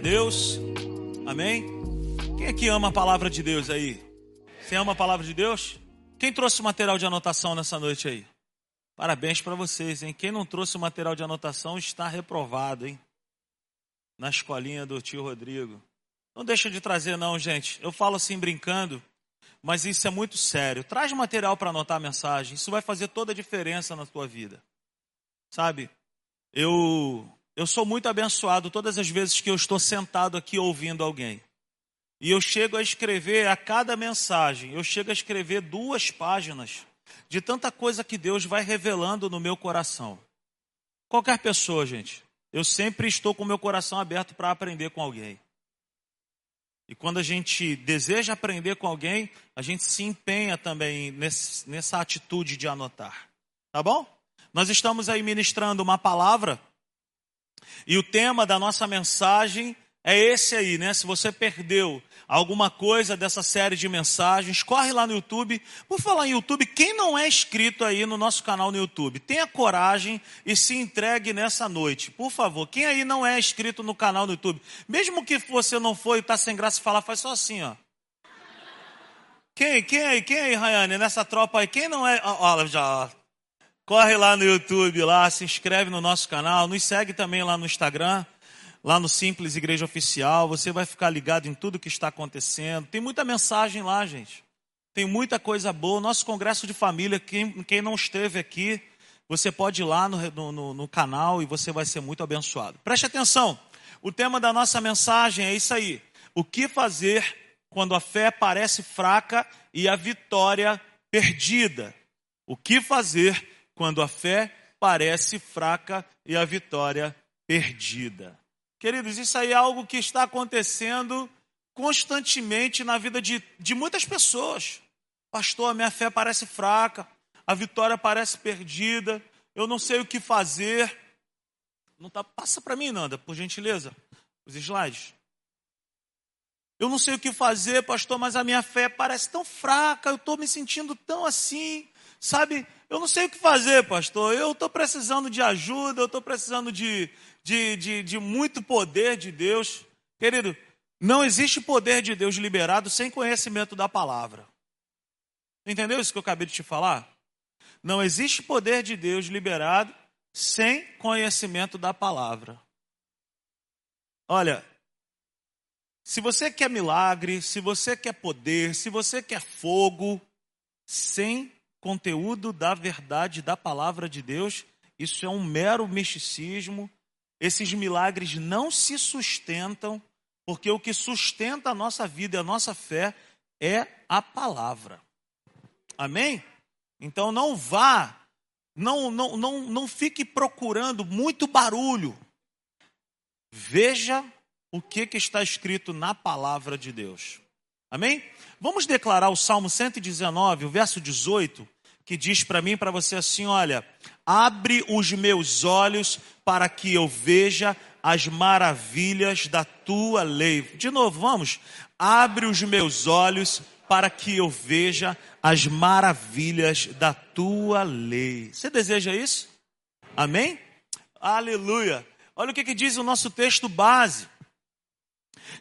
Deus, amém? Quem aqui ama a palavra de Deus aí? Você ama a palavra de Deus? Quem trouxe o material de anotação nessa noite aí? Parabéns para vocês, hein? Quem não trouxe o material de anotação está reprovado, hein? Na escolinha do tio Rodrigo. Não deixa de trazer, não, gente. Eu falo assim brincando, mas isso é muito sério. Traz material para anotar a mensagem. Isso vai fazer toda a diferença na tua vida. Sabe? Eu eu sou muito abençoado todas as vezes que eu estou sentado aqui ouvindo alguém. E eu chego a escrever a cada mensagem, eu chego a escrever duas páginas de tanta coisa que Deus vai revelando no meu coração. Qualquer pessoa, gente, eu sempre estou com meu coração aberto para aprender com alguém. E quando a gente deseja aprender com alguém, a gente se empenha também nesse, nessa atitude de anotar. Tá bom? Nós estamos aí ministrando uma palavra e o tema da nossa mensagem é esse aí, né? Se você perdeu alguma coisa dessa série de mensagens, corre lá no YouTube. Por falar em YouTube, quem não é inscrito aí no nosso canal no YouTube, tenha coragem e se entregue nessa noite. Por favor, quem aí não é inscrito no canal no YouTube, mesmo que você não foi e está sem graça falar, faz só assim, ó. Quem, quem aí, quem aí, Rayane, nessa tropa aí, quem não é, olha já, Corre lá no YouTube, lá, se inscreve no nosso canal, nos segue também lá no Instagram, lá no Simples Igreja Oficial. Você vai ficar ligado em tudo que está acontecendo. Tem muita mensagem lá, gente. Tem muita coisa boa. Nosso congresso de família, quem, quem não esteve aqui, você pode ir lá no, no, no canal e você vai ser muito abençoado. Preste atenção. O tema da nossa mensagem é isso aí. O que fazer quando a fé parece fraca e a vitória perdida? O que fazer quando a fé parece fraca e a vitória perdida. Queridos, isso aí é algo que está acontecendo constantemente na vida de, de muitas pessoas. Pastor, a minha fé parece fraca, a vitória parece perdida, eu não sei o que fazer. Não tá, passa para mim, Nanda, por gentileza, os slides. Eu não sei o que fazer, pastor, mas a minha fé parece tão fraca, eu estou me sentindo tão assim, sabe? Eu não sei o que fazer, pastor. Eu estou precisando de ajuda, eu estou precisando de, de, de, de muito poder de Deus. Querido, não existe poder de Deus liberado sem conhecimento da palavra. Entendeu isso que eu acabei de te falar? Não existe poder de Deus liberado sem conhecimento da palavra. Olha, se você quer milagre, se você quer poder, se você quer fogo, sem conteúdo da verdade da palavra de Deus, isso é um mero misticismo. Esses milagres não se sustentam, porque o que sustenta a nossa vida e a nossa fé é a palavra. Amém? Então não vá, não, não, não, não fique procurando muito barulho. Veja o que, que está escrito na palavra de Deus. Amém? Vamos declarar o Salmo 119, o verso 18, que diz para mim e para você assim: olha, abre os meus olhos para que eu veja as maravilhas da tua lei. De novo, vamos. Abre os meus olhos para que eu veja as maravilhas da tua lei. Você deseja isso? Amém? Aleluia. Olha o que, que diz o nosso texto base,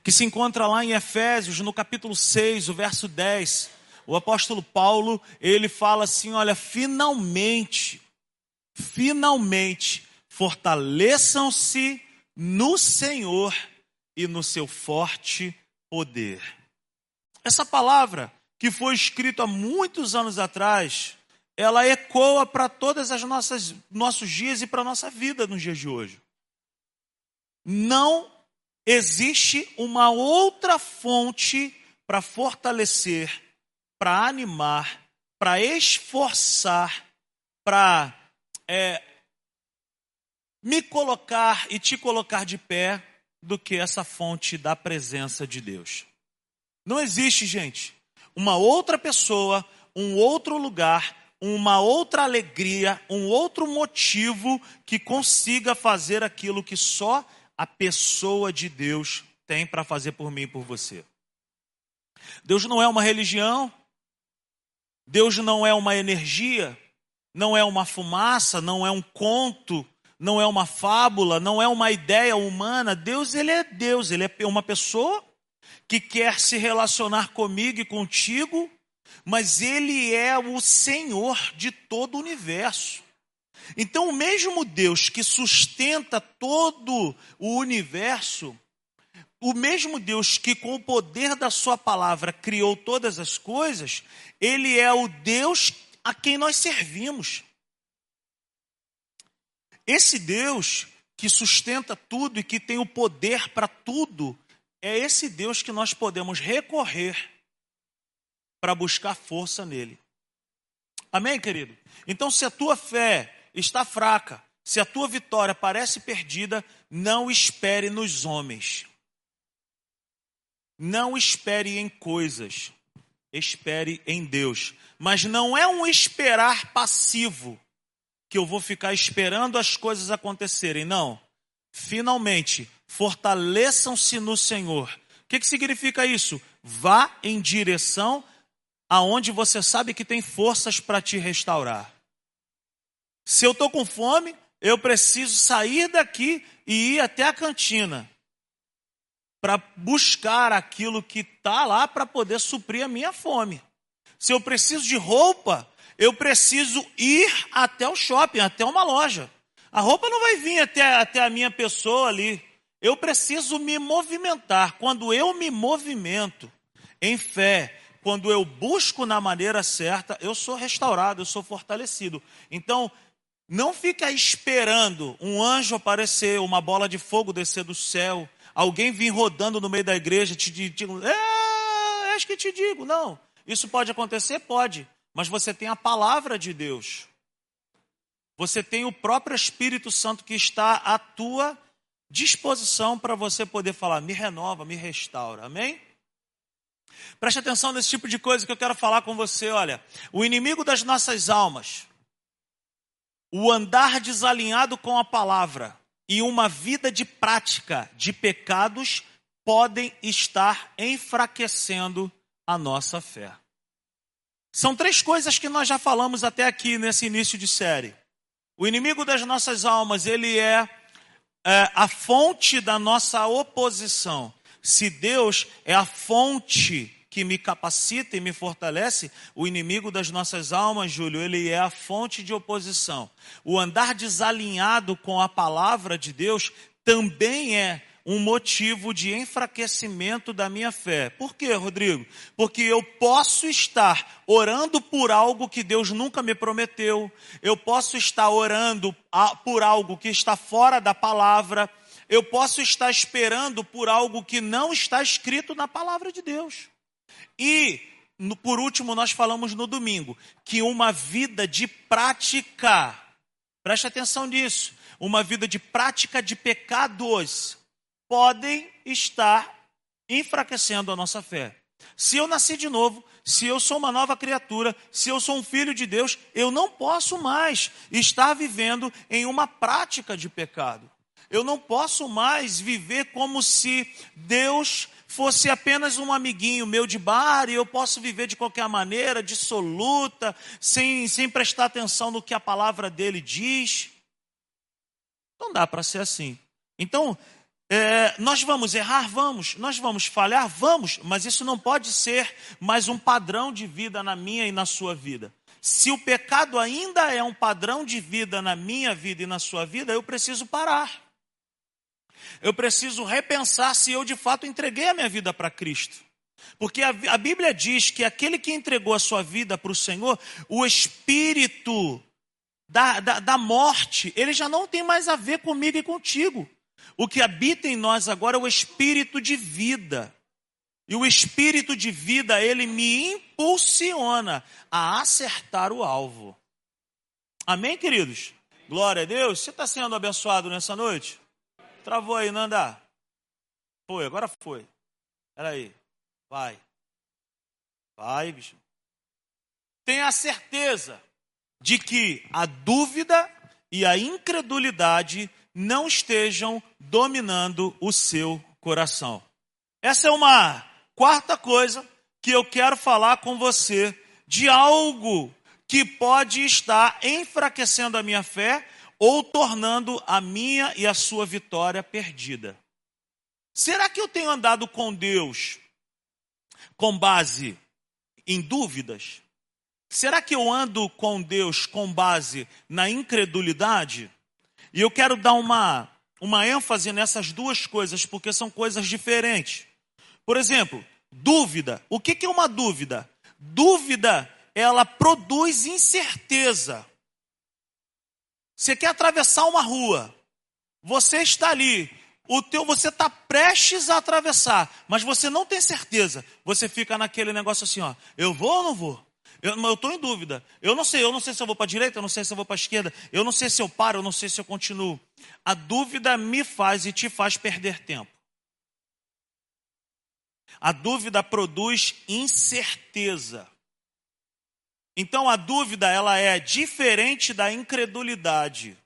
que se encontra lá em Efésios, no capítulo 6, o verso 10 o apóstolo Paulo, ele fala assim: olha, finalmente, finalmente, fortaleçam-se no Senhor e no seu forte poder. Essa palavra, que foi escrita há muitos anos atrás, ela ecoa para todas as nossas nossos dias e para a nossa vida nos dias de hoje. Não existe uma outra fonte para fortalecer para animar, para esforçar, para é, me colocar e te colocar de pé do que essa fonte da presença de Deus. Não existe, gente, uma outra pessoa, um outro lugar, uma outra alegria, um outro motivo que consiga fazer aquilo que só a pessoa de Deus tem para fazer por mim e por você. Deus não é uma religião, Deus não é uma energia, não é uma fumaça, não é um conto, não é uma fábula, não é uma ideia humana. Deus, ele é Deus, ele é uma pessoa que quer se relacionar comigo e contigo, mas ele é o Senhor de todo o universo. Então, o mesmo Deus que sustenta todo o universo, o mesmo Deus que, com o poder da Sua palavra, criou todas as coisas, Ele é o Deus a quem nós servimos. Esse Deus que sustenta tudo e que tem o poder para tudo, é esse Deus que nós podemos recorrer para buscar força nele. Amém, querido? Então, se a tua fé está fraca, se a tua vitória parece perdida, não espere nos homens. Não espere em coisas, espere em Deus. Mas não é um esperar passivo, que eu vou ficar esperando as coisas acontecerem. Não. Finalmente, fortaleçam-se no Senhor. O que, que significa isso? Vá em direção aonde você sabe que tem forças para te restaurar. Se eu estou com fome, eu preciso sair daqui e ir até a cantina para buscar aquilo que está lá para poder suprir a minha fome. Se eu preciso de roupa, eu preciso ir até o shopping, até uma loja. A roupa não vai vir até, até a minha pessoa ali. Eu preciso me movimentar. Quando eu me movimento em fé, quando eu busco na maneira certa, eu sou restaurado, eu sou fortalecido. Então, não fica esperando um anjo aparecer, uma bola de fogo descer do céu, alguém vir rodando no meio da igreja te digo, é, acho que te digo. Não, isso pode acontecer? Pode, mas você tem a palavra de Deus. Você tem o próprio Espírito Santo que está à tua disposição para você poder falar, me renova, me restaura. Amém? Preste atenção nesse tipo de coisa que eu quero falar com você. Olha, o inimigo das nossas almas o andar desalinhado com a palavra e uma vida de prática de pecados podem estar enfraquecendo a nossa fé. São três coisas que nós já falamos até aqui nesse início de série. O inimigo das nossas almas, ele é, é a fonte da nossa oposição. Se Deus é a fonte que me capacita e me fortalece, o inimigo das nossas almas, Júlio, ele é a fonte de oposição. O andar desalinhado com a palavra de Deus também é um motivo de enfraquecimento da minha fé. Por quê, Rodrigo? Porque eu posso estar orando por algo que Deus nunca me prometeu, eu posso estar orando por algo que está fora da palavra, eu posso estar esperando por algo que não está escrito na palavra de Deus. E, no, por último, nós falamos no domingo que uma vida de prática, preste atenção nisso, uma vida de prática de pecados podem estar enfraquecendo a nossa fé. Se eu nasci de novo, se eu sou uma nova criatura, se eu sou um filho de Deus, eu não posso mais estar vivendo em uma prática de pecado. Eu não posso mais viver como se Deus fosse apenas um amiguinho meu de bar e eu posso viver de qualquer maneira, dissoluta, sem, sem prestar atenção no que a palavra dele diz. Não dá para ser assim. Então, é, nós vamos errar? Vamos. Nós vamos falhar? Vamos. Mas isso não pode ser mais um padrão de vida na minha e na sua vida. Se o pecado ainda é um padrão de vida na minha vida e na sua vida, eu preciso parar eu preciso repensar se eu de fato entreguei a minha vida para Cristo. Porque a, a, Bíblia diz que aquele que entregou a sua vida para o Senhor, o espírito da, da, da morte, ele já não tem mais a ver comigo e contigo. O que habita em nós agora é o espírito de vida. E o espírito de vida, ele me impulsiona a acertar o alvo. Amém, queridos? Glória a Deus. Você está sendo abençoado nessa noite? Travou aí, Nanda. Foi, agora foi. Espera aí. Vai. Vai, bicho. Tenha certeza de que a dúvida e a incredulidade não estejam dominando o seu coração. Essa é uma quarta coisa que eu quero falar com você de algo que pode estar enfraquecendo a minha fé ou tornando a minha e a sua vitória perdida. Será que eu tenho andado com Deus com base em dúvidas? Será que eu ando com Deus com base na incredulidade? E eu quero dar uma, uma ênfase nessas duas coisas, porque são coisas diferentes. Por exemplo, dúvida. O que é uma dúvida? Dúvida, ela produz incerteza. Você quer atravessar uma rua, você está ali, o teu você está prestes a atravessar, mas você não tem certeza. Você fica naquele negócio assim, ó, eu vou ou não vou? Eu estou em dúvida. Eu não sei, eu não sei se eu vou para a direita, eu não sei se eu vou para a esquerda, eu não sei se eu paro, eu não sei se eu continuo. A dúvida me faz e te faz perder tempo. A dúvida produz incerteza. Então a dúvida ela é diferente da incredulidade.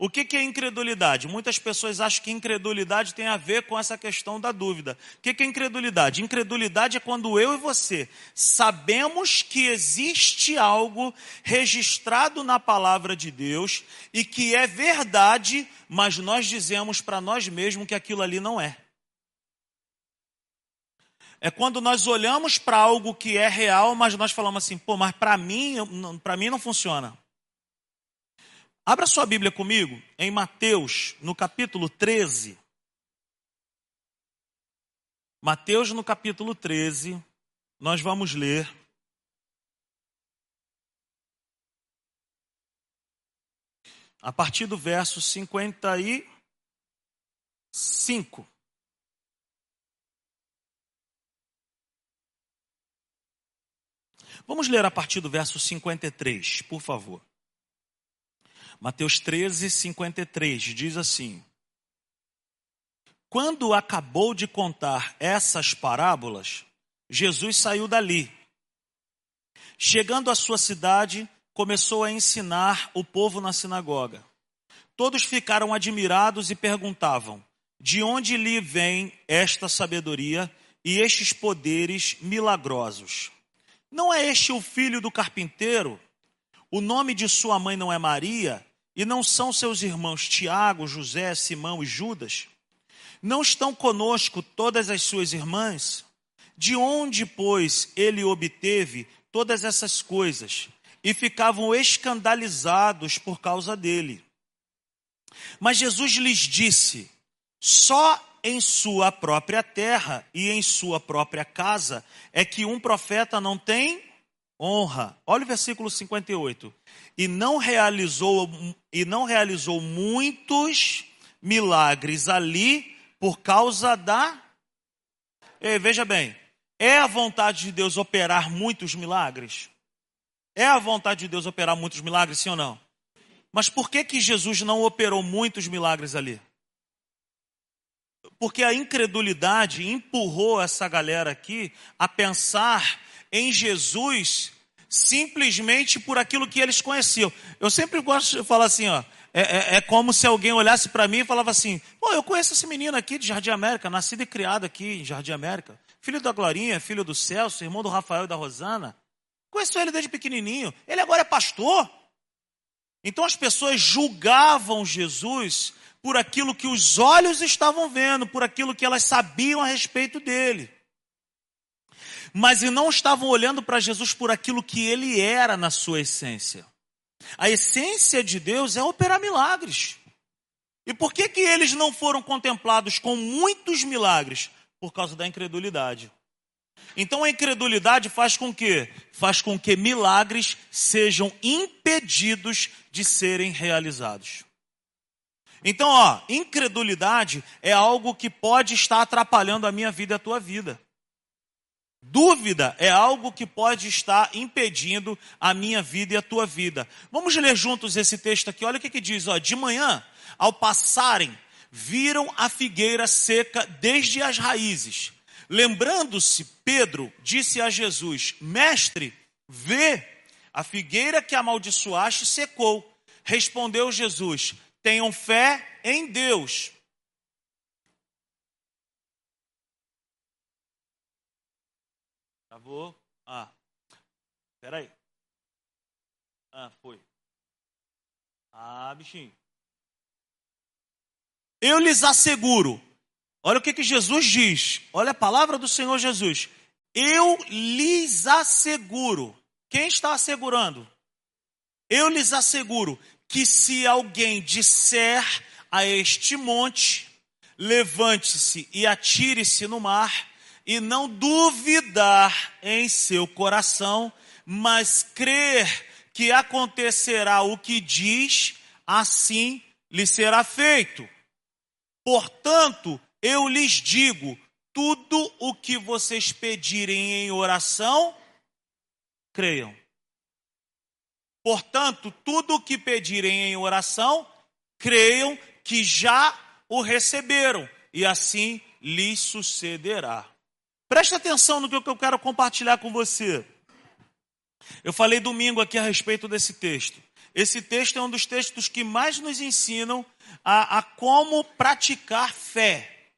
O que, que é incredulidade? Muitas pessoas acham que incredulidade tem a ver com essa questão da dúvida. O que, que é incredulidade? Incredulidade é quando eu e você sabemos que existe algo registrado na palavra de Deus e que é verdade, mas nós dizemos para nós mesmos que aquilo ali não é. É quando nós olhamos para algo que é real, mas nós falamos assim, pô, mas para mim, para mim não funciona. Abra sua Bíblia comigo em Mateus, no capítulo 13. Mateus, no capítulo 13, nós vamos ler. A partir do verso 55. Vamos ler a partir do verso 53, por favor. Mateus 13, 53 diz assim: Quando acabou de contar essas parábolas, Jesus saiu dali. Chegando à sua cidade, começou a ensinar o povo na sinagoga. Todos ficaram admirados e perguntavam: De onde lhe vem esta sabedoria e estes poderes milagrosos? Não é este o filho do carpinteiro? O nome de sua mãe não é Maria? E não são seus irmãos Tiago, José, Simão e Judas? Não estão conosco todas as suas irmãs? De onde, pois, ele obteve todas essas coisas? E ficavam escandalizados por causa dele. Mas Jesus lhes disse: só em sua própria terra e em sua própria casa é que um profeta não tem honra. Olha o versículo 58. E não realizou e não realizou muitos milagres ali por causa da Ei, veja bem, é a vontade de Deus operar muitos milagres? É a vontade de Deus operar muitos milagres, sim ou não? Mas por que que Jesus não operou muitos milagres ali? Porque a incredulidade empurrou essa galera aqui a pensar em Jesus simplesmente por aquilo que eles conheciam. Eu sempre gosto de falar assim, ó, é, é, é como se alguém olhasse para mim e falava assim: Pô, eu conheço esse menino aqui de Jardim América, nascido e criado aqui em Jardim América, filho da Glorinha, filho do Celso, irmão do Rafael e da Rosana. Conheço ele desde pequenininho. Ele agora é pastor. Então as pessoas julgavam Jesus por aquilo que os olhos estavam vendo, por aquilo que elas sabiam a respeito dele mas e não estavam olhando para Jesus por aquilo que ele era na sua essência. A essência de Deus é operar milagres. E por que que eles não foram contemplados com muitos milagres? Por causa da incredulidade. Então a incredulidade faz com que faz com que milagres sejam impedidos de serem realizados. Então, ó, incredulidade é algo que pode estar atrapalhando a minha vida e a tua vida. Dúvida é algo que pode estar impedindo a minha vida e a tua vida. Vamos ler juntos esse texto aqui. Olha o que, que diz: ó, de manhã, ao passarem, viram a figueira seca desde as raízes. Lembrando-se, Pedro disse a Jesus: Mestre, vê, a figueira que amaldiçoaste secou. Respondeu Jesus: Tenham fé em Deus. Travou. Ah. Peraí. Ah, foi. Ah, bichinho. Eu lhes asseguro. Olha o que, que Jesus diz. Olha a palavra do Senhor Jesus. Eu lhes asseguro. Quem está assegurando? Eu lhes asseguro que se alguém disser a este monte, levante-se e atire-se no mar, e não duvidar em seu coração, mas crer que acontecerá o que diz, assim lhe será feito. Portanto, eu lhes digo: tudo o que vocês pedirem em oração, creiam. Portanto, tudo o que pedirem em oração, creiam que já o receberam, e assim lhes sucederá. Preste atenção no que eu quero compartilhar com você. Eu falei domingo aqui a respeito desse texto. Esse texto é um dos textos que mais nos ensinam a, a como praticar fé.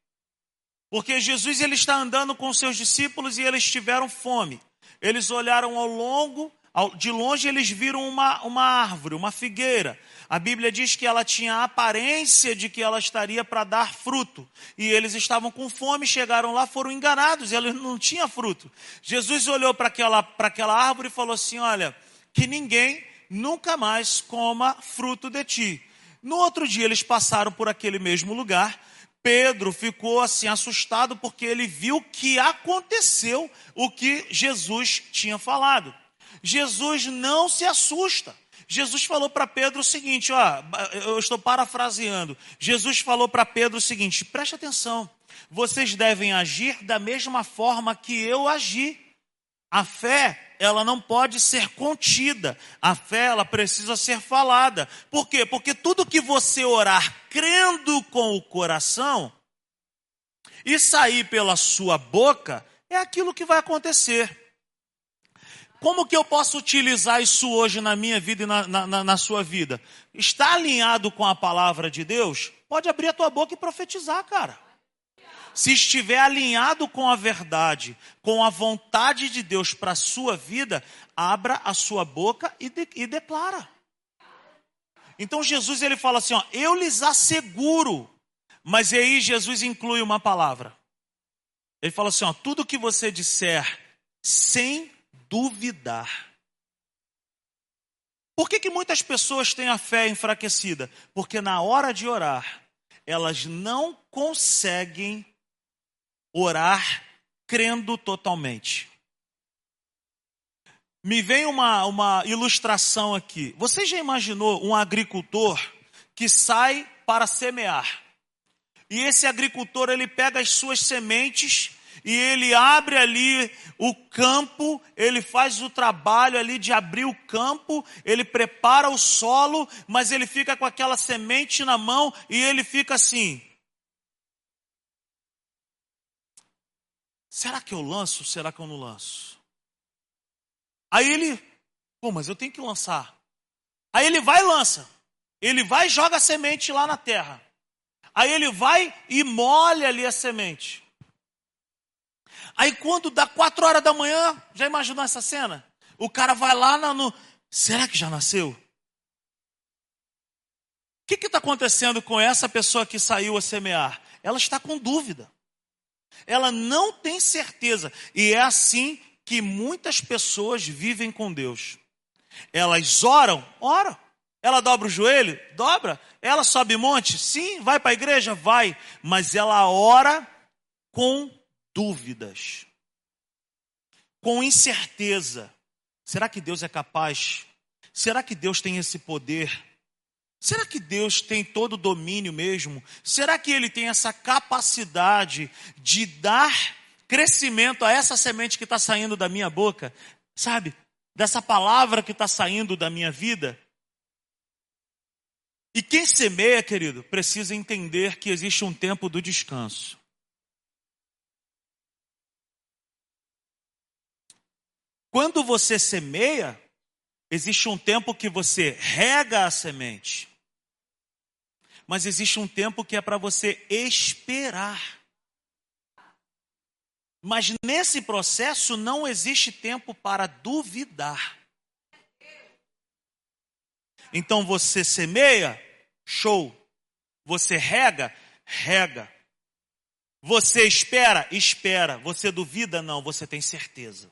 Porque Jesus ele está andando com seus discípulos e eles tiveram fome. Eles olharam ao longo, de longe eles viram uma, uma árvore, uma figueira. A Bíblia diz que ela tinha a aparência de que ela estaria para dar fruto. E eles estavam com fome, chegaram lá, foram enganados, e ela não tinha fruto. Jesus olhou para aquela, para aquela árvore e falou assim: Olha, que ninguém nunca mais coma fruto de ti. No outro dia eles passaram por aquele mesmo lugar. Pedro ficou assim assustado porque ele viu que aconteceu o que Jesus tinha falado. Jesus não se assusta. Jesus falou para Pedro o seguinte, ó, eu estou parafraseando. Jesus falou para Pedro o seguinte: preste atenção, vocês devem agir da mesma forma que eu agi. A fé, ela não pode ser contida. A fé, ela precisa ser falada. Por quê? Porque tudo que você orar crendo com o coração e sair pela sua boca, é aquilo que vai acontecer. Como que eu posso utilizar isso hoje na minha vida e na, na, na, sua vida? Está alinhado com a palavra de Deus? Pode abrir a tua boca e profetizar, cara se estiver alinhado com a verdade, com a vontade de Deus para a sua vida, abra a sua boca e, de, e declara. Então Jesus ele fala assim, ó, eu lhes asseguro, mas aí Jesus inclui uma palavra. Ele fala assim, ó, tudo que você disser sem duvidar. Por que, que muitas pessoas têm a fé enfraquecida? Porque na hora de orar, elas não conseguem orar crendo totalmente. Me vem uma, uma ilustração aqui. Você já imaginou um agricultor que sai para semear? E esse agricultor ele pega as suas sementes e ele abre ali o campo, ele faz o trabalho ali de abrir o campo, ele prepara o solo, mas ele fica com aquela semente na mão e ele fica assim: Será que eu lanço? Será que eu não lanço? Aí ele, pô, mas eu tenho que lançar. Aí ele vai e lança. Ele vai e joga a semente lá na terra. Aí ele vai e molha ali a semente. Aí quando dá quatro horas da manhã, já imaginou essa cena? O cara vai lá no. Será que já nasceu? O que está acontecendo com essa pessoa que saiu a semear? Ela está com dúvida. Ela não tem certeza. E é assim que muitas pessoas vivem com Deus. Elas oram, oram. Ela dobra o joelho, dobra. Ela sobe monte, sim. Vai para a igreja, vai. Mas ela ora com dúvidas, com incerteza. Será que Deus é capaz? Será que Deus tem esse poder? Será que Deus tem todo o domínio mesmo? Será que Ele tem essa capacidade de dar crescimento a essa semente que está saindo da minha boca? Sabe? Dessa palavra que está saindo da minha vida? E quem semeia, querido, precisa entender que existe um tempo do descanso. Quando você semeia, existe um tempo que você rega a semente mas existe um tempo que é para você esperar. Mas nesse processo não existe tempo para duvidar. Então você semeia, show. Você rega, rega. Você espera, espera. Você duvida, não, você tem certeza.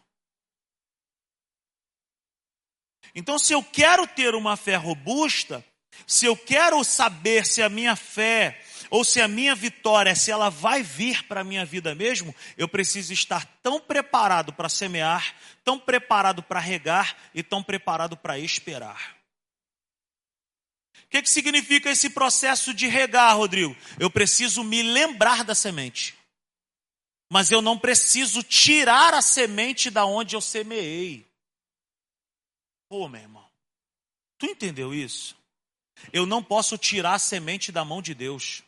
Então, se eu quero ter uma fé robusta, se eu quero saber se a minha fé ou se a minha vitória, se ela vai vir para a minha vida mesmo, eu preciso estar tão preparado para semear, tão preparado para regar e tão preparado para esperar. O que, que significa esse processo de regar, Rodrigo? Eu preciso me lembrar da semente. Mas eu não preciso tirar a semente da onde eu semeei. Pô, meu irmão, tu entendeu isso? Eu não posso tirar a semente da mão de Deus,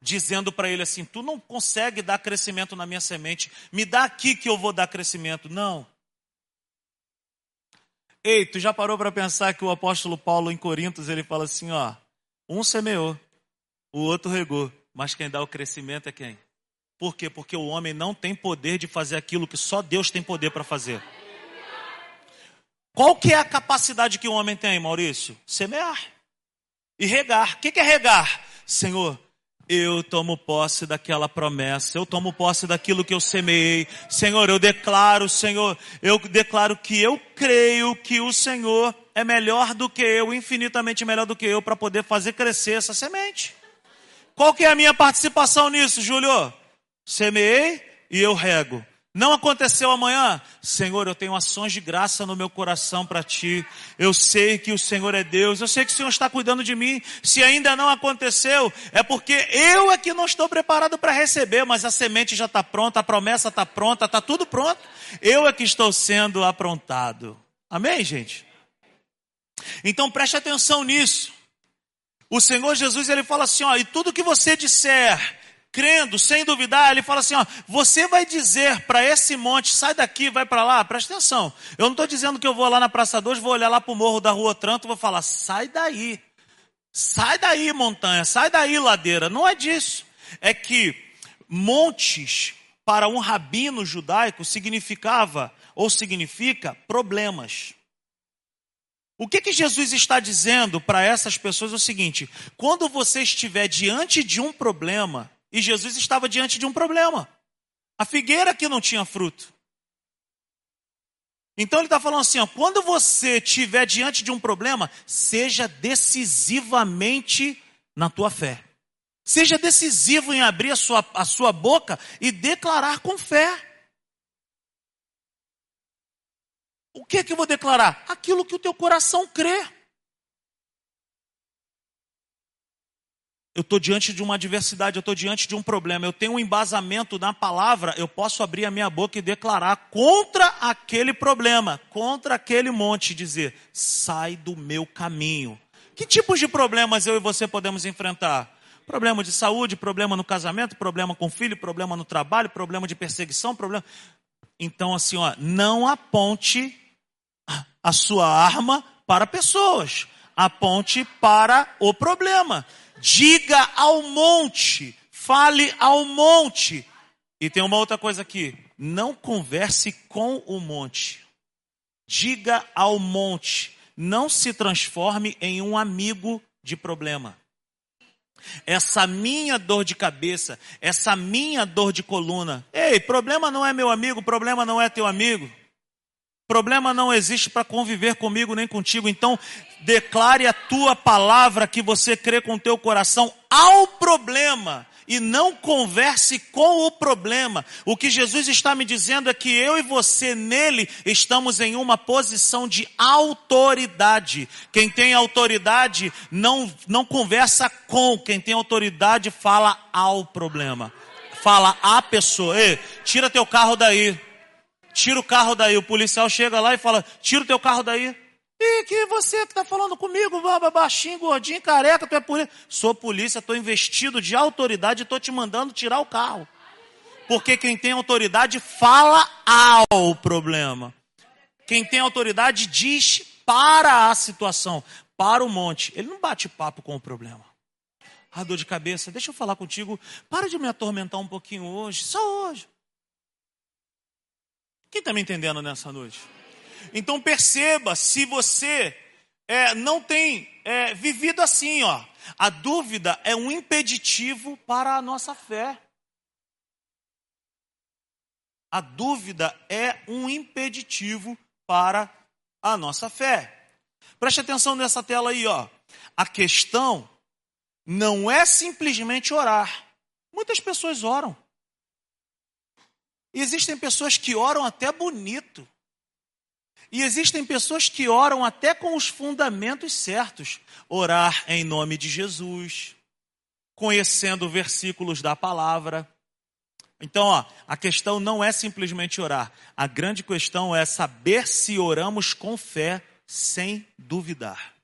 dizendo para ele assim: tu não consegue dar crescimento na minha semente, me dá aqui que eu vou dar crescimento. Não. Ei, tu já parou para pensar que o apóstolo Paulo em Coríntios ele fala assim: ó, um semeou, o outro regou, mas quem dá o crescimento é quem? Por quê? Porque o homem não tem poder de fazer aquilo que só Deus tem poder para fazer. Qual que é a capacidade que o homem tem, Maurício? Semear e regar. O que é regar? Senhor, eu tomo posse daquela promessa, eu tomo posse daquilo que eu semeei. Senhor, eu declaro, Senhor, eu declaro que eu creio que o Senhor é melhor do que eu, infinitamente melhor do que eu, para poder fazer crescer essa semente. Qual que é a minha participação nisso, Júlio? Semeei e eu rego. Não aconteceu amanhã? Senhor, eu tenho ações de graça no meu coração para ti. Eu sei que o Senhor é Deus. Eu sei que o Senhor está cuidando de mim. Se ainda não aconteceu, é porque eu é que não estou preparado para receber, mas a semente já está pronta, a promessa está pronta, está tudo pronto. Eu é que estou sendo aprontado. Amém, gente? Então preste atenção nisso. O Senhor Jesus, ele fala assim, ó, e tudo que você disser, crendo, sem duvidar, ele fala assim: ó, você vai dizer para esse monte, sai daqui, vai para lá, presta atenção. Eu não estou dizendo que eu vou lá na Praça 2, vou olhar lá para o morro da Rua Tranto vou falar: sai daí, sai daí, montanha, sai daí, ladeira. Não é disso. É que montes, para um rabino judaico, significava ou significa problemas. O que, que Jesus está dizendo para essas pessoas é o seguinte: quando você estiver diante de um problema, e Jesus estava diante de um problema. A figueira que não tinha fruto. Então ele está falando assim: ó, quando você estiver diante de um problema, seja decisivamente na tua fé. Seja decisivo em abrir a sua, a sua boca e declarar com fé. O que é que eu vou declarar? Aquilo que o teu coração crê. Eu estou diante de uma adversidade, eu estou diante de um problema, eu tenho um embasamento na palavra, eu posso abrir a minha boca e declarar contra aquele problema, contra aquele monte, dizer: sai do meu caminho. Que tipos de problemas eu e você podemos enfrentar? Problema de saúde, problema no casamento, problema com filho, problema no trabalho, problema de perseguição, problema. Então, assim, ó, não aponte a sua arma para pessoas, aponte para o problema. Diga ao monte, fale ao monte. E tem uma outra coisa aqui: não converse com o monte. Diga ao monte, não se transforme em um amigo de problema. Essa minha dor de cabeça, essa minha dor de coluna. Ei, problema não é meu amigo, problema não é teu amigo. Problema não existe para conviver comigo nem contigo. Então, declare a tua palavra que você crê com o teu coração ao problema e não converse com o problema. O que Jesus está me dizendo é que eu e você nele estamos em uma posição de autoridade. Quem tem autoridade não não conversa com, quem tem autoridade fala ao problema. Fala à pessoa, Ei, tira teu carro daí tira o carro daí. O policial chega lá e fala: tira o teu carro daí. E que você que está falando comigo, baixinho, gordinho, careca, tu é polícia. Sou polícia, estou investido de autoridade e estou te mandando tirar o carro. Porque quem tem autoridade fala ao problema. Quem tem autoridade diz para a situação, para o monte. Ele não bate papo com o problema. A dor de cabeça, deixa eu falar contigo. Para de me atormentar um pouquinho hoje, só hoje. Quem está me entendendo nessa noite? Então perceba, se você é, não tem é, vivido assim, ó. A dúvida é um impeditivo para a nossa fé. A dúvida é um impeditivo para a nossa fé. Preste atenção nessa tela aí, ó. A questão não é simplesmente orar. Muitas pessoas oram. E existem pessoas que oram até bonito. E existem pessoas que oram até com os fundamentos certos. Orar em nome de Jesus, conhecendo versículos da palavra. Então, ó, a questão não é simplesmente orar. A grande questão é saber se oramos com fé, sem duvidar.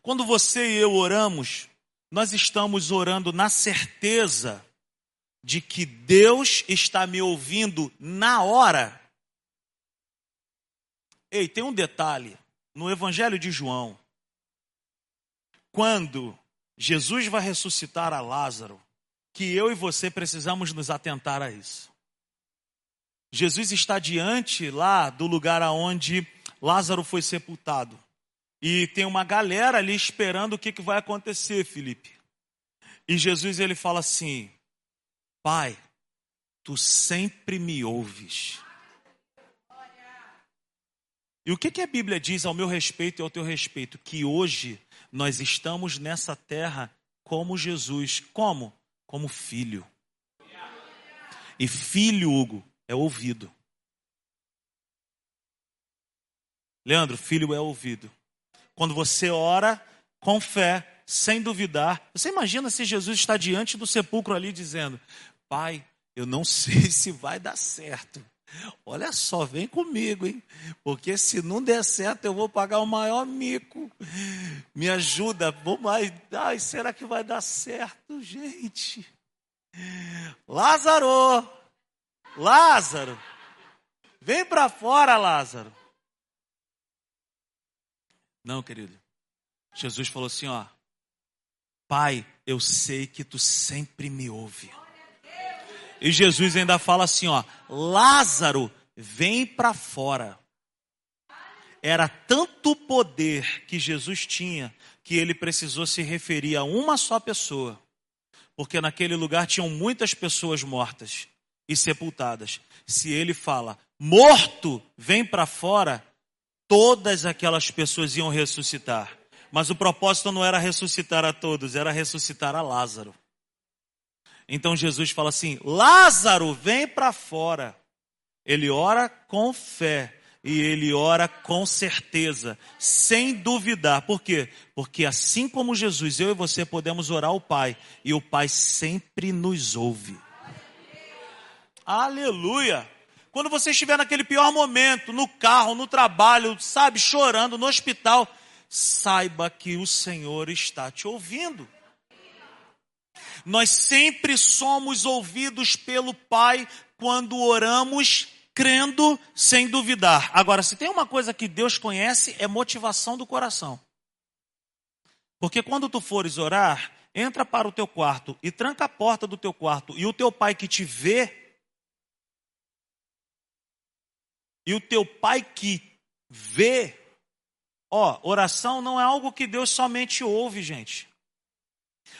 Quando você e eu oramos, nós estamos orando na certeza de que Deus está me ouvindo na hora. Ei, tem um detalhe. No Evangelho de João, quando Jesus vai ressuscitar a Lázaro, que eu e você precisamos nos atentar a isso. Jesus está diante lá do lugar aonde Lázaro foi sepultado. E tem uma galera ali esperando o que, que vai acontecer, Felipe. E Jesus ele fala assim: Pai, tu sempre me ouves. E o que, que a Bíblia diz ao meu respeito e ao teu respeito? Que hoje nós estamos nessa terra como Jesus. Como? Como filho. E filho, Hugo, é ouvido. Leandro, filho é ouvido. Quando você ora com fé, sem duvidar, você imagina se Jesus está diante do sepulcro ali dizendo: Pai, eu não sei se vai dar certo. Olha só, vem comigo, hein? Porque se não der certo, eu vou pagar o maior mico. Me ajuda, mais. Ai, será que vai dar certo, gente? Lázaro! Lázaro! Vem para fora, Lázaro. Não, querido. Jesus falou assim, ó: Pai, eu sei que tu sempre me ouve. E Jesus ainda fala assim, ó: Lázaro, vem para fora. Era tanto poder que Jesus tinha que ele precisou se referir a uma só pessoa. Porque naquele lugar tinham muitas pessoas mortas e sepultadas. Se ele fala, morto, vem para fora, todas aquelas pessoas iam ressuscitar. Mas o propósito não era ressuscitar a todos, era ressuscitar a Lázaro. Então Jesus fala assim: Lázaro, vem para fora. Ele ora com fé e ele ora com certeza, sem duvidar. Por quê? Porque assim como Jesus, eu e você podemos orar ao Pai e o Pai sempre nos ouve. Aleluia! Quando você estiver naquele pior momento, no carro, no trabalho, sabe, chorando, no hospital, saiba que o Senhor está te ouvindo. Nós sempre somos ouvidos pelo Pai quando oramos crendo sem duvidar. Agora, se tem uma coisa que Deus conhece, é motivação do coração. Porque quando tu fores orar, entra para o teu quarto e tranca a porta do teu quarto, e o teu pai que te vê, e o teu pai que vê, ó, oração não é algo que Deus somente ouve, gente.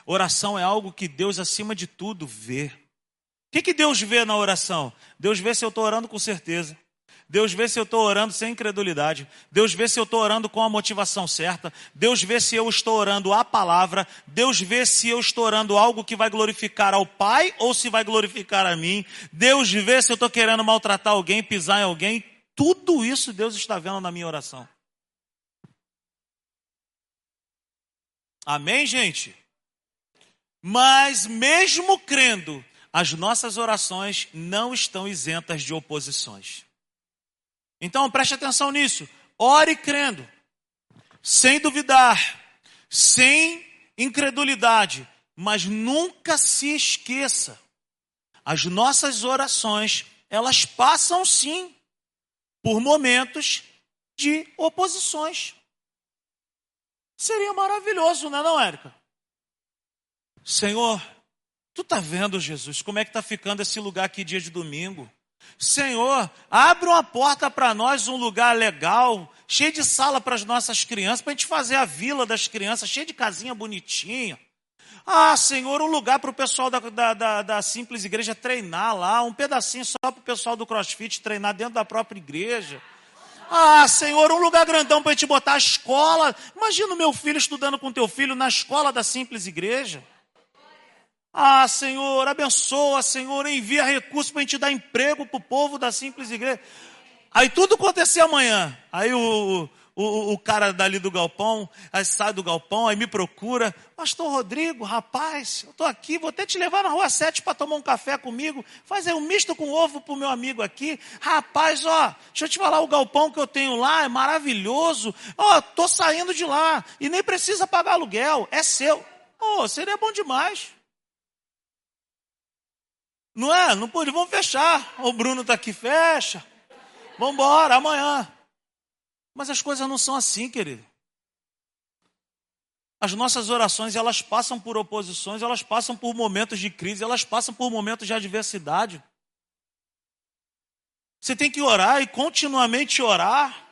Oração é algo que Deus, acima de tudo, vê. O que, que Deus vê na oração? Deus vê se eu estou orando com certeza. Deus vê se eu estou orando sem incredulidade. Deus vê se eu estou orando com a motivação certa. Deus vê se eu estou orando a palavra. Deus vê se eu estou orando algo que vai glorificar ao Pai ou se vai glorificar a mim. Deus vê se eu estou querendo maltratar alguém, pisar em alguém. Tudo isso Deus está vendo na minha oração. Amém, gente? Mas mesmo crendo, as nossas orações não estão isentas de oposições. Então preste atenção nisso. Ore crendo, sem duvidar, sem incredulidade, mas nunca se esqueça. As nossas orações, elas passam sim por momentos de oposições. Seria maravilhoso, não é, não, Érica? Senhor, tu tá vendo, Jesus, como é que tá ficando esse lugar aqui dia de domingo? Senhor, abre uma porta para nós, um lugar legal, cheio de sala para as nossas crianças, para a gente fazer a vila das crianças, cheio de casinha bonitinha. Ah, Senhor, um lugar para o pessoal da, da, da, da, simples igreja treinar lá, um pedacinho só para o pessoal do crossfit treinar dentro da própria igreja. Ah, Senhor, um lugar grandão para a gente botar a escola. Imagina o meu filho estudando com teu filho na escola da simples igreja. Ah, Senhor, abençoa, Senhor, envia recursos para a gente dar emprego para o povo da simples igreja. Aí tudo acontecer amanhã. Aí o, o, o cara dali do galpão, aí sai do galpão, aí me procura. Pastor Rodrigo, rapaz, eu estou aqui, vou até te levar na rua 7 para tomar um café comigo. Faz aí um misto com ovo para o meu amigo aqui. Rapaz, ó, deixa eu te falar, o galpão que eu tenho lá é maravilhoso. Ó, estou saindo de lá e nem precisa pagar aluguel, é seu. Oh, seria bom demais. Não é? Não pode, vamos fechar. O Bruno está aqui, fecha. Vamos embora, amanhã. Mas as coisas não são assim, querido. As nossas orações, elas passam por oposições, elas passam por momentos de crise, elas passam por momentos de adversidade. Você tem que orar e continuamente orar.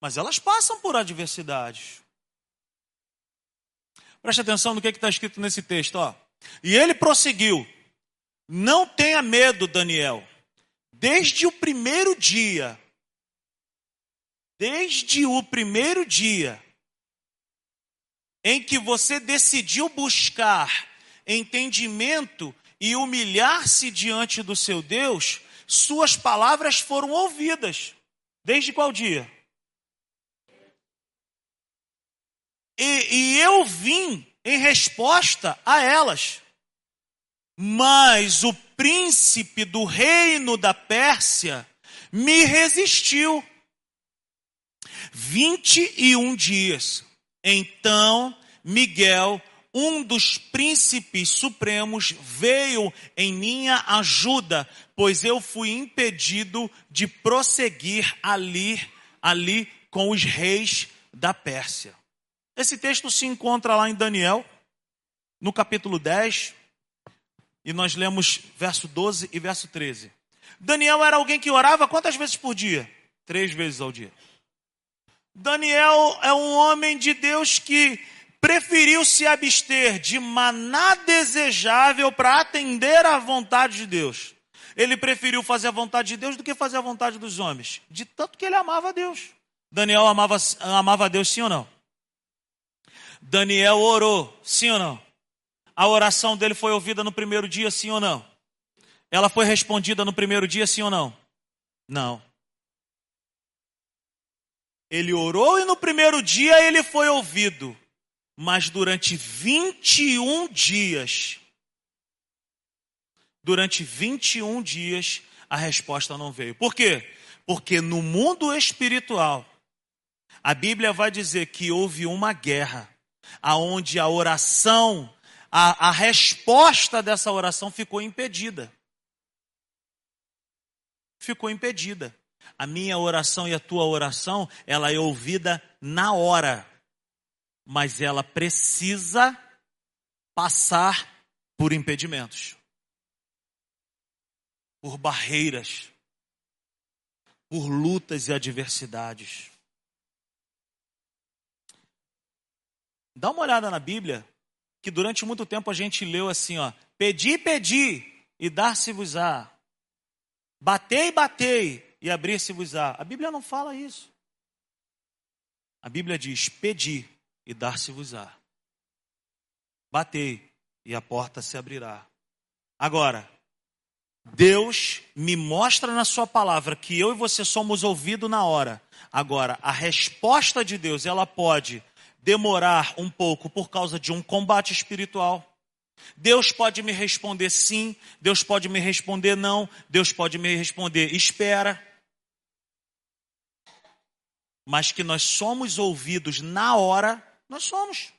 Mas elas passam por adversidades. Preste atenção no que é está escrito nesse texto. Ó. E ele prosseguiu: Não tenha medo, Daniel desde o primeiro dia, desde o primeiro dia em que você decidiu buscar entendimento e humilhar-se diante do seu Deus, suas palavras foram ouvidas. Desde qual dia? E, e eu vim em resposta a elas. Mas o príncipe do reino da Pérsia me resistiu. 21 dias. Então Miguel, um dos príncipes supremos, veio em minha ajuda, pois eu fui impedido de prosseguir ali, ali com os reis da Pérsia. Esse texto se encontra lá em Daniel, no capítulo 10, e nós lemos verso 12 e verso 13. Daniel era alguém que orava quantas vezes por dia? Três vezes ao dia. Daniel é um homem de Deus que preferiu se abster de maná desejável para atender à vontade de Deus. Ele preferiu fazer a vontade de Deus do que fazer a vontade dos homens, de tanto que ele amava Deus. Daniel amava, amava Deus, sim ou não? Daniel orou, sim ou não? A oração dele foi ouvida no primeiro dia, sim ou não? Ela foi respondida no primeiro dia, sim ou não? Não. Ele orou e no primeiro dia ele foi ouvido. Mas durante 21 dias, durante 21 dias, a resposta não veio. Por quê? Porque no mundo espiritual, a Bíblia vai dizer que houve uma guerra, aonde a oração a, a resposta dessa oração ficou impedida. Ficou impedida. A minha oração e a tua oração, ela é ouvida na hora, mas ela precisa passar por impedimentos, por barreiras, por lutas e adversidades. Dá uma olhada na Bíblia, que durante muito tempo a gente leu assim, ó, pedi, pedi e dar-se-vos-á. Batei, batei e abrir-se-vos-á. A Bíblia não fala isso. A Bíblia diz: pedi e dar-se-vos-á. Batei e a porta se abrirá. Agora, Deus me mostra na sua palavra que eu e você somos ouvidos na hora. Agora, a resposta de Deus, ela pode demorar um pouco por causa de um combate espiritual. Deus pode me responder sim, Deus pode me responder não, Deus pode me responder espera. Mas que nós somos ouvidos na hora, nós somos.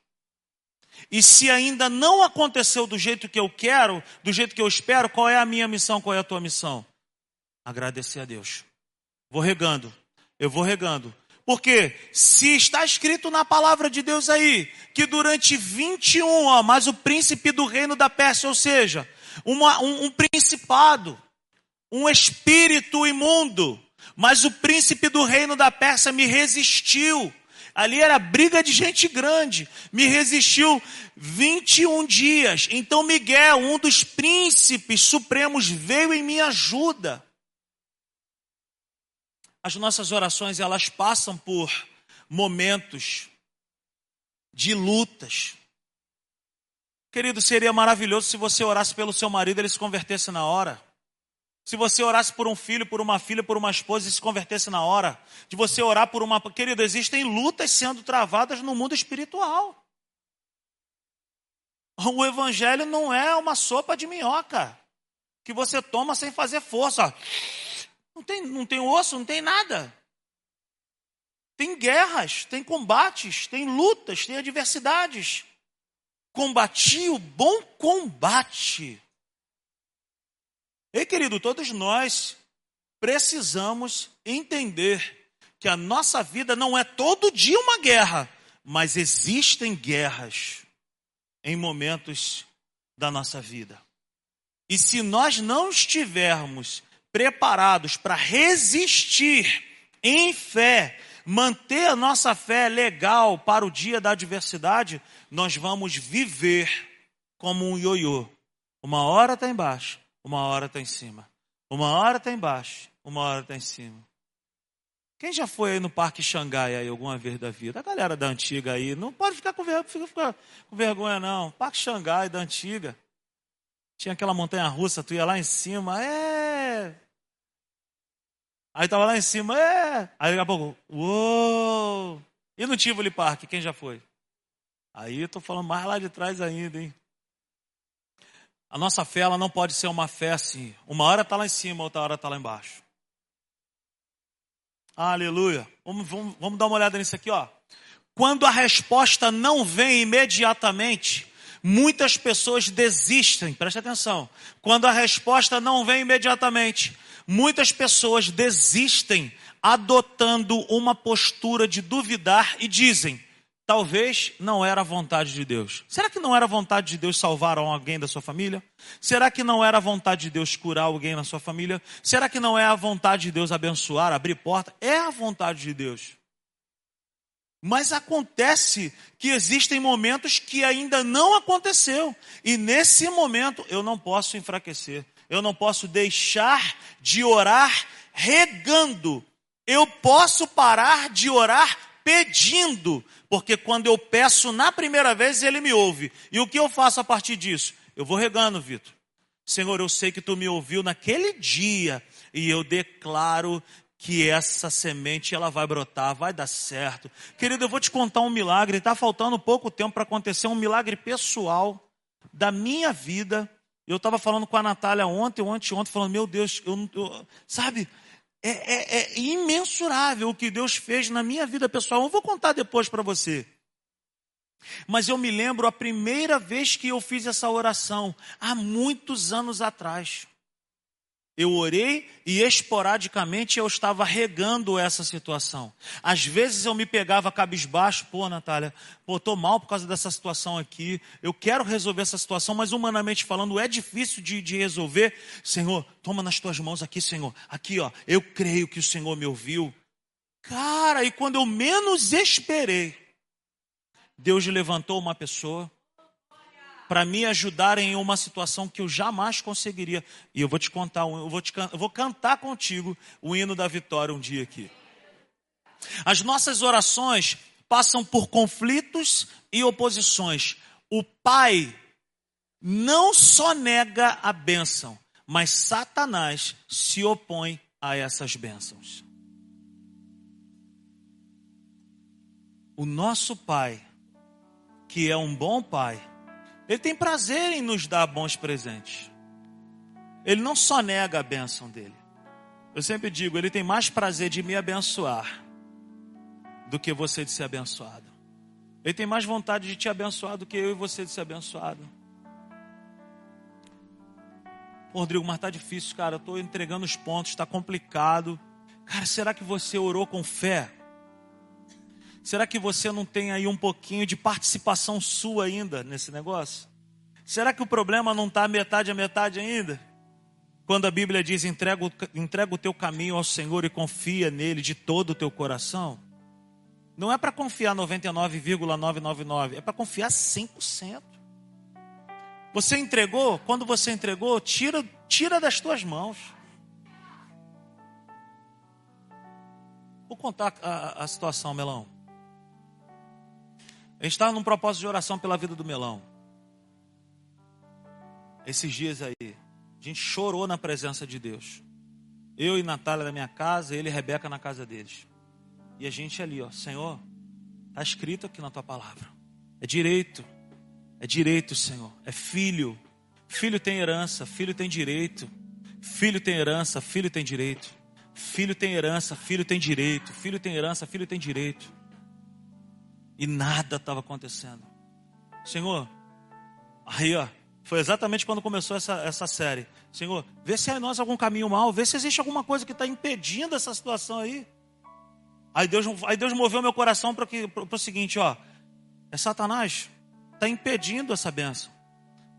E se ainda não aconteceu do jeito que eu quero, do jeito que eu espero, qual é a minha missão, qual é a tua missão? Agradecer a Deus. Vou regando, eu vou regando. Porque se está escrito na palavra de Deus aí, que durante 21, ó, mas o príncipe do reino da Pérsia, ou seja, uma, um, um principado, um espírito imundo, Mas o príncipe do reino da Pérsia me resistiu. Ali era briga de gente grande. Me resistiu 21 dias. Então Miguel, um dos príncipes supremos, veio em minha ajuda. As nossas orações, elas passam por momentos de lutas. Querido, seria maravilhoso se você orasse pelo seu marido e ele se convertesse na hora. Se você orasse por um filho, por uma filha, por uma esposa e se convertesse na hora. De você orar por uma. Querido, existem lutas sendo travadas no mundo espiritual. O evangelho não é uma sopa de minhoca que você toma sem fazer força. Não tem, não tem osso, não tem nada. Tem guerras, tem combates, tem lutas, tem adversidades. Combati o bom combate. Ei, querido, todos nós precisamos entender que a nossa vida não é todo dia uma guerra, mas existem guerras em momentos da nossa vida. E se nós não estivermos preparados para resistir em fé, manter a nossa fé legal para o dia da adversidade, nós vamos viver como um ioiô. Uma hora está embaixo, uma hora está em cima. Uma hora está embaixo, uma hora está em cima. Quem já foi aí no Parque Xangai aí alguma vez da vida? A galera da antiga aí, não pode ficar com vergonha, fica, fica com vergonha não. Parque Xangai da antiga. Tinha aquela montanha russa, tu ia lá em cima, é. Aí tava lá em cima, é. Aí daqui a pouco, uou! E no Tivoli Park, quem já foi? Aí eu tô falando mais lá de trás ainda, hein? A nossa fé ela não pode ser uma fé assim. Uma hora está lá em cima, outra hora está lá embaixo. Aleluia. Vamos, vamos, vamos dar uma olhada nisso aqui, ó. Quando a resposta não vem imediatamente, muitas pessoas desistem. Preste atenção. Quando a resposta não vem imediatamente, muitas pessoas desistem adotando uma postura de duvidar e dizem: Talvez não era a vontade de Deus. Será que não era a vontade de Deus salvar alguém da sua família? Será que não era a vontade de Deus curar alguém na sua família? Será que não é a vontade de Deus abençoar, abrir porta? É a vontade de Deus. Mas acontece que existem momentos que ainda não aconteceu. E nesse momento eu não posso enfraquecer. Eu não posso deixar de orar regando. Eu posso parar de orar pedindo, porque quando eu peço na primeira vez, ele me ouve. E o que eu faço a partir disso? Eu vou regando, Vitor. Senhor, eu sei que tu me ouviu naquele dia e eu declaro que essa semente ela vai brotar, vai dar certo. Querido, eu vou te contar um milagre, está faltando pouco tempo para acontecer um milagre pessoal da minha vida. Eu estava falando com a Natália ontem, ontem, ontem, falando, meu Deus, eu, eu sabe, é, é, é imensurável o que Deus fez na minha vida pessoal. Eu vou contar depois para você. Mas eu me lembro a primeira vez que eu fiz essa oração, há muitos anos atrás. Eu orei e esporadicamente eu estava regando essa situação. Às vezes eu me pegava cabisbaixo, pô, Natália, pô, tô mal por causa dessa situação aqui. Eu quero resolver essa situação, mas humanamente falando é difícil de, de resolver. Senhor, toma nas tuas mãos aqui, Senhor. Aqui, ó, eu creio que o Senhor me ouviu. Cara, e quando eu menos esperei, Deus levantou uma pessoa para me ajudar em uma situação que eu jamais conseguiria. E eu vou te contar, eu vou, te, eu vou cantar contigo o hino da vitória um dia aqui. As nossas orações passam por conflitos e oposições. O Pai não só nega a bênção, mas Satanás se opõe a essas bênçãos. O nosso Pai, que é um bom Pai, ele tem prazer em nos dar bons presentes. Ele não só nega a bênção dele. Eu sempre digo, ele tem mais prazer de me abençoar do que você de ser abençoado. Ele tem mais vontade de te abençoar do que eu e você de ser abençoado. Rodrigo, mas tá difícil, cara. Eu estou entregando os pontos, está complicado. Cara, será que você orou com fé? Será que você não tem aí um pouquinho de participação sua ainda nesse negócio? Será que o problema não está metade a metade ainda? Quando a Bíblia diz entrega, entrega o teu caminho ao Senhor e confia nele de todo o teu coração, não é para confiar 99,999, é para confiar 100%. Você entregou, quando você entregou, tira, tira das tuas mãos. Vou contar a, a situação, Melão. A gente está num propósito de oração pela vida do Melão. Esses dias aí, a gente chorou na presença de Deus. Eu e Natália na minha casa, ele e Rebeca na casa deles. E a gente ali, ó, Senhor, está escrito aqui na tua palavra. É direito. É direito, Senhor. É filho. Filho tem herança, filho tem direito. Filho tem herança, filho tem direito. Filho tem herança, filho tem direito. Filho tem herança, filho tem direito. E nada estava acontecendo. Senhor, aí ó, foi exatamente quando começou essa, essa série. Senhor, vê se há em nós algum caminho mal, vê se existe alguma coisa que está impedindo essa situação aí. Aí Deus, aí Deus moveu meu coração para o seguinte, ó. É Satanás, está impedindo essa benção.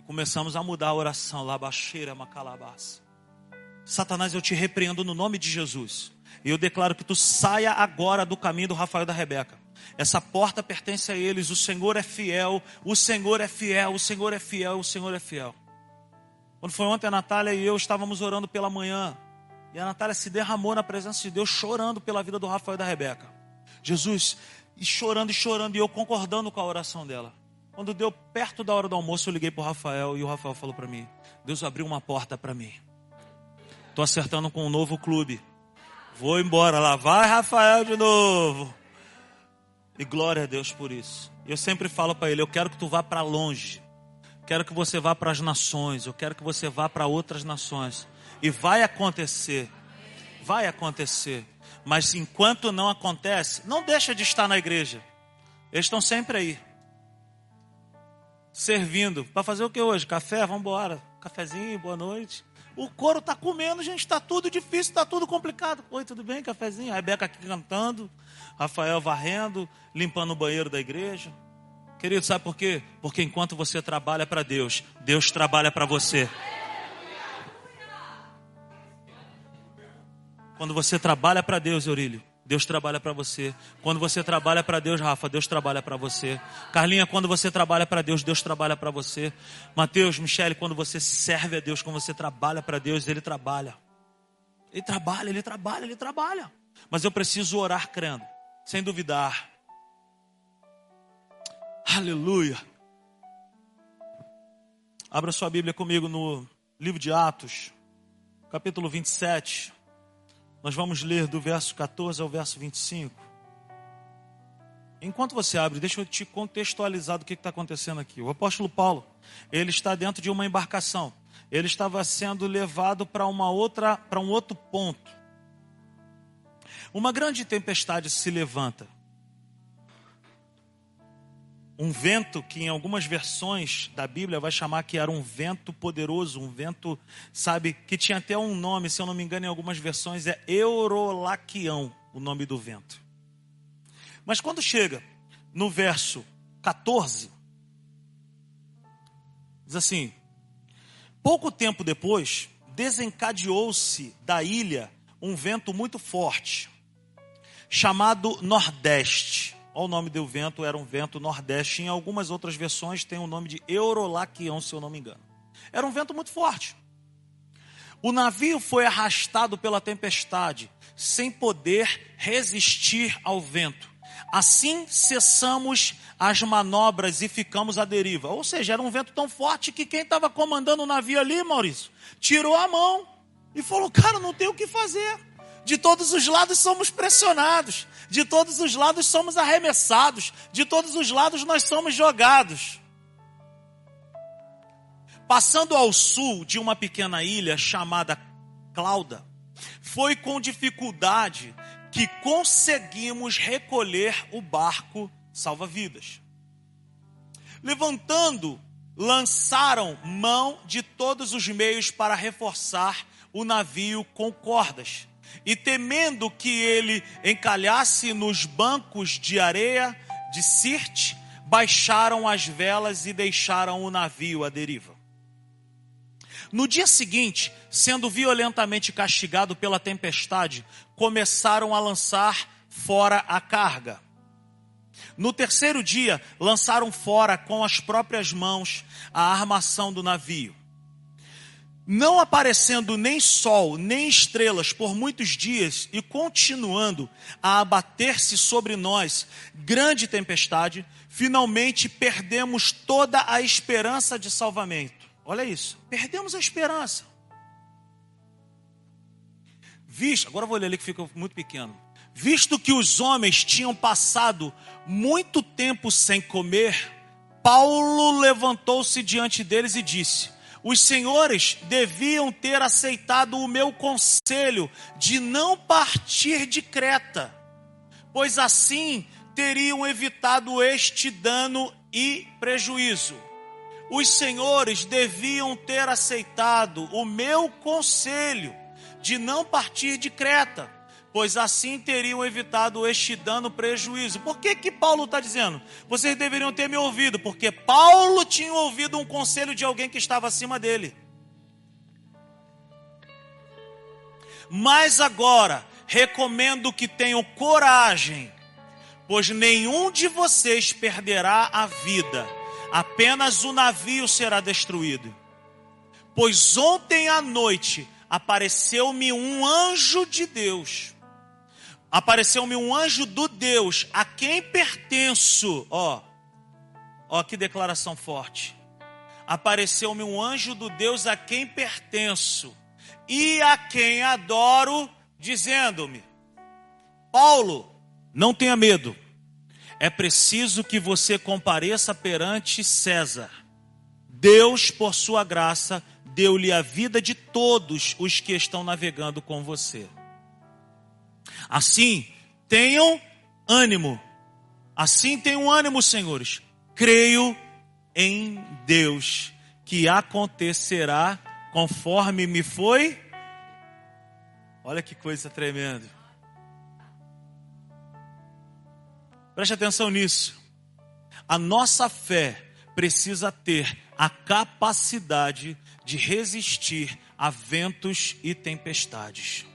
Começamos a mudar a oração, labaxeira, macalabás. Satanás, eu te repreendo no nome de Jesus. E eu declaro que tu saia agora do caminho do Rafael da Rebeca. Essa porta pertence a eles. O Senhor é fiel, o Senhor é fiel, o Senhor é fiel, o Senhor é fiel. Quando foi ontem, a Natália e eu estávamos orando pela manhã. E a Natália se derramou na presença de Deus, chorando pela vida do Rafael e da Rebeca. Jesus, e chorando e chorando, e eu concordando com a oração dela. Quando deu perto da hora do almoço, eu liguei para o Rafael e o Rafael falou para mim: Deus abriu uma porta para mim. Estou acertando com um novo clube. Vou embora lá. Vai, Rafael, de novo. E glória a Deus por isso. Eu sempre falo para ele: eu quero que tu vá para longe. Quero que você vá para as nações. Eu quero que você vá para outras nações. E vai acontecer. Vai acontecer. Mas enquanto não acontece, não deixa de estar na igreja. Eles estão sempre aí. Servindo. Para fazer o que hoje? Café? Vamos embora. Cafezinho, boa noite. O couro está comendo, gente. Está tudo difícil, está tudo complicado. Oi, tudo bem? Cafezinho. A Rebeca aqui cantando. Rafael varrendo, limpando o banheiro da igreja. Querido, sabe por quê? Porque enquanto você trabalha para Deus, Deus trabalha para você. Quando você trabalha para Deus, Eurílio, Deus trabalha para você. Quando você trabalha para Deus, Rafa, Deus trabalha para você. Carlinha, quando você trabalha para Deus, Deus trabalha para você. Mateus, Michele, quando você serve a Deus, quando você trabalha para Deus, Ele trabalha. Ele trabalha, Ele trabalha, Ele trabalha. Mas eu preciso orar crendo, sem duvidar. Aleluia. Abra sua Bíblia comigo no livro de Atos, capítulo 27. Nós vamos ler do verso 14 ao verso 25. Enquanto você abre, deixa eu te contextualizar do que está acontecendo aqui. O apóstolo Paulo, ele está dentro de uma embarcação. Ele estava sendo levado para uma outra, para um outro ponto. Uma grande tempestade se levanta um vento que em algumas versões da Bíblia vai chamar que era um vento poderoso, um vento, sabe, que tinha até um nome, se eu não me engano, em algumas versões é Eurolaquião, o nome do vento. Mas quando chega no verso 14, diz assim: Pouco tempo depois, desencadeou-se da ilha um vento muito forte, chamado Nordeste o nome do vento, era um vento nordeste. Em algumas outras versões tem o nome de Eurolaquião, se eu não me engano. Era um vento muito forte. O navio foi arrastado pela tempestade, sem poder resistir ao vento. Assim cessamos as manobras e ficamos à deriva. Ou seja, era um vento tão forte que quem estava comandando o navio ali, Maurício, tirou a mão e falou: Cara, não tem o que fazer. De todos os lados somos pressionados, de todos os lados somos arremessados, de todos os lados nós somos jogados. Passando ao sul de uma pequena ilha chamada Clauda, foi com dificuldade que conseguimos recolher o barco salva-vidas. Levantando, lançaram mão de todos os meios para reforçar o navio com cordas e temendo que ele encalhasse nos bancos de areia de Sirte, baixaram as velas e deixaram o navio à deriva. No dia seguinte, sendo violentamente castigado pela tempestade, começaram a lançar fora a carga. No terceiro dia, lançaram fora com as próprias mãos a armação do navio. Não aparecendo nem sol, nem estrelas por muitos dias e continuando a abater-se sobre nós grande tempestade, finalmente perdemos toda a esperança de salvamento. Olha isso, perdemos a esperança. Visto, agora vou ler ali que fica muito pequeno. Visto que os homens tinham passado muito tempo sem comer, Paulo levantou-se diante deles e disse: Os senhores deviam ter aceitado o meu conselho de não partir de Creta, pois assim teriam evitado este dano e prejuízo. Os senhores deviam ter aceitado o meu conselho de não partir de Creta pois assim teriam evitado este dano prejuízo. Por que que Paulo está dizendo? Vocês deveriam ter me ouvido, porque Paulo tinha ouvido um conselho de alguém que estava acima dele. Mas agora, recomendo que tenham coragem, pois nenhum de vocês perderá a vida, apenas o navio será destruído. Pois ontem à noite apareceu-me um anjo de Deus apareceu-me um anjo do Deus a quem pertenço. Ó, ó que declaração forte. Apareceu-me um anjo do Deus a quem pertenço e a quem adoro, dizendo-me: Paulo, não tenha medo. É preciso que você compareça perante César. Deus, por sua graça, deu-lhe a vida de todos os que estão navegando com você. Assim, tenham ânimo. Assim tenham ânimo, senhores. Creio em Deus que acontecerá conforme me foi. Olha que coisa tremenda. Preste atenção nisso. A nossa fé precisa ter a capacidade de resistir a ventos e tempestades.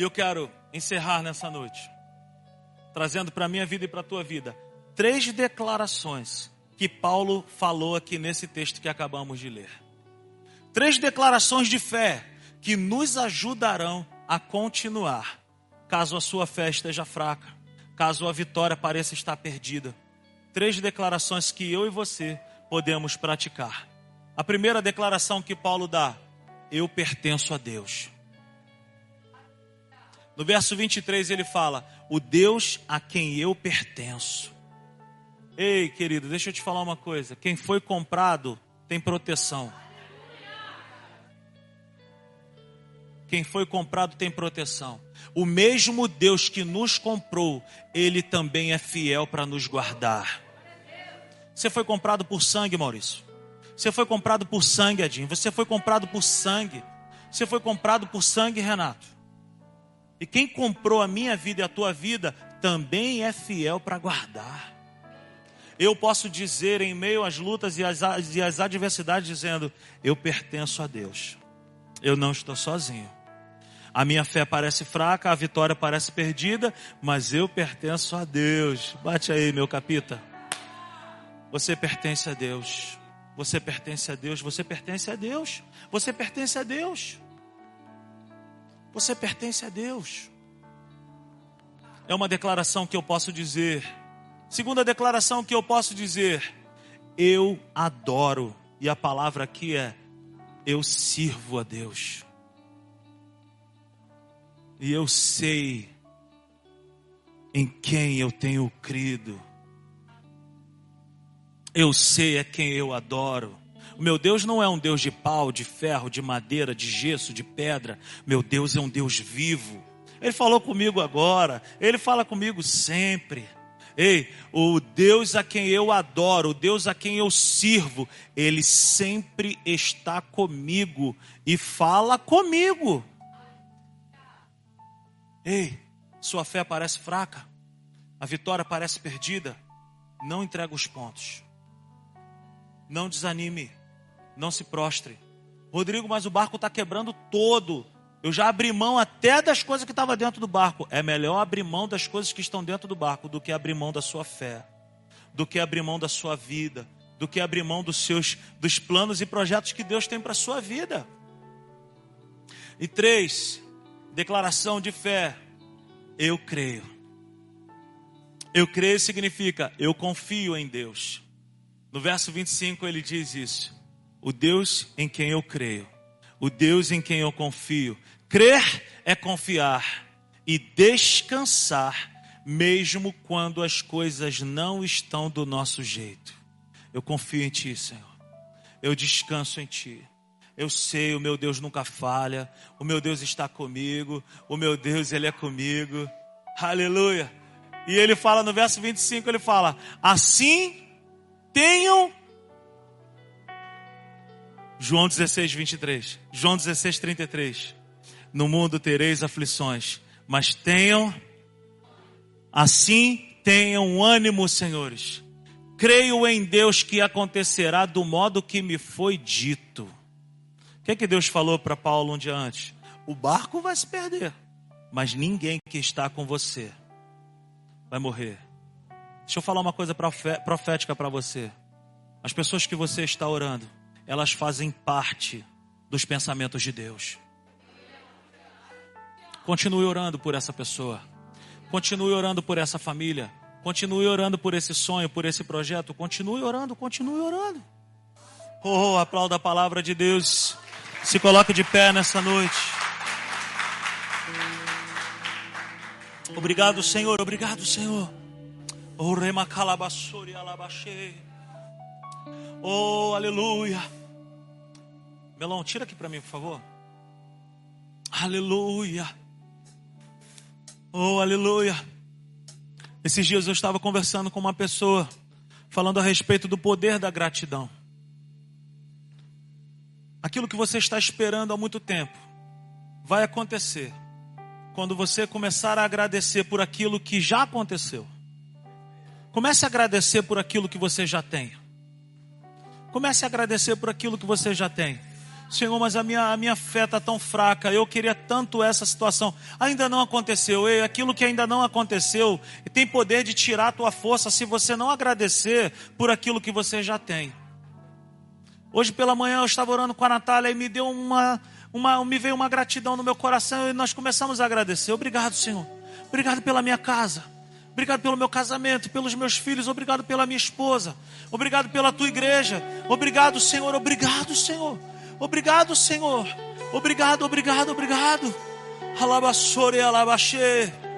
E eu quero encerrar nessa noite, trazendo para a minha vida e para a tua vida, três declarações que Paulo falou aqui nesse texto que acabamos de ler. Três declarações de fé que nos ajudarão a continuar, caso a sua fé esteja fraca, caso a vitória pareça estar perdida. Três declarações que eu e você podemos praticar. A primeira declaração que Paulo dá: Eu pertenço a Deus. No verso 23 ele fala: O Deus a quem eu pertenço. Ei, querido, deixa eu te falar uma coisa: quem foi comprado tem proteção. Quem foi comprado tem proteção. O mesmo Deus que nos comprou, ele também é fiel para nos guardar. Você foi comprado por sangue, Maurício. Você foi comprado por sangue, Adinho. Você foi comprado por sangue. Você foi comprado por sangue, Renato. E quem comprou a minha vida e a tua vida também é fiel para guardar. Eu posso dizer em meio às lutas e às, e às adversidades, dizendo: Eu pertenço a Deus. Eu não estou sozinho. A minha fé parece fraca, a vitória parece perdida, mas eu pertenço a Deus. Bate aí, meu capita. Você pertence a Deus. Você pertence a Deus. Você pertence a Deus. Você pertence a Deus. Você pertence a Deus. É uma declaração que eu posso dizer. Segunda declaração que eu posso dizer: eu adoro. E a palavra aqui é: eu sirvo a Deus. E eu sei em quem eu tenho crido. Eu sei a quem eu adoro. O meu Deus não é um Deus de pau, de ferro, de madeira, de gesso, de pedra. Meu Deus é um Deus vivo. Ele falou comigo agora, ele fala comigo sempre. Ei, o Deus a quem eu adoro, o Deus a quem eu sirvo, ele sempre está comigo e fala comigo. Ei, sua fé parece fraca, a vitória parece perdida. não entrega os pontos. Não desanime. Não se prostre. Rodrigo, mas o barco está quebrando todo. Eu já abri mão até das coisas que estavam dentro do barco. É melhor abrir mão das coisas que estão dentro do barco do que abrir mão da sua fé, do que abrir mão da sua vida, do que abrir mão dos seus dos planos e projetos que Deus tem para a sua vida. E três, declaração de fé. Eu creio. Eu creio significa eu confio em Deus. No verso 25 ele diz isso. O Deus em quem eu creio, o Deus em quem eu confio. Crer é confiar e descansar, mesmo quando as coisas não estão do nosso jeito. Eu confio em Ti, Senhor. Eu descanso em Ti. Eu sei, o meu Deus nunca falha. O meu Deus está comigo. O meu Deus, Ele é comigo. Aleluia. E ele fala no verso 25, ele fala: Assim tenham João 16, 23. João 16, 33. No mundo tereis aflições, mas tenham, assim tenham ânimo, senhores. Creio em Deus que acontecerá do modo que me foi dito. O que, é que Deus falou para Paulo um dia antes? O barco vai se perder, mas ninguém que está com você vai morrer. Deixa eu falar uma coisa profética para você. As pessoas que você está orando, elas fazem parte dos pensamentos de Deus. Continue orando por essa pessoa. Continue orando por essa família. Continue orando por esse sonho, por esse projeto. Continue orando, continue orando. Oh, aplauda a palavra de Deus. Se coloque de pé nessa noite. Obrigado, Senhor. Obrigado, Senhor. Oh. Oh, aleluia. Melão, tira aqui para mim, por favor. Aleluia. Oh, aleluia. Esses dias eu estava conversando com uma pessoa, falando a respeito do poder da gratidão. Aquilo que você está esperando há muito tempo vai acontecer quando você começar a agradecer por aquilo que já aconteceu. Comece a agradecer por aquilo que você já tem. Comece a agradecer por aquilo que você já tem. Senhor, mas a minha, a minha fé está tão fraca, eu queria tanto essa situação. Ainda não aconteceu. E aquilo que ainda não aconteceu tem poder de tirar a tua força se você não agradecer por aquilo que você já tem. Hoje pela manhã eu estava orando com a Natália e me deu uma, uma, me veio uma gratidão no meu coração e nós começamos a agradecer. Obrigado, Senhor. Obrigado pela minha casa. Obrigado pelo meu casamento, pelos meus filhos, obrigado pela minha esposa, obrigado pela tua igreja, obrigado, Senhor, obrigado, Senhor, obrigado, Senhor, obrigado, obrigado, obrigado. Alabassore, alabaxê.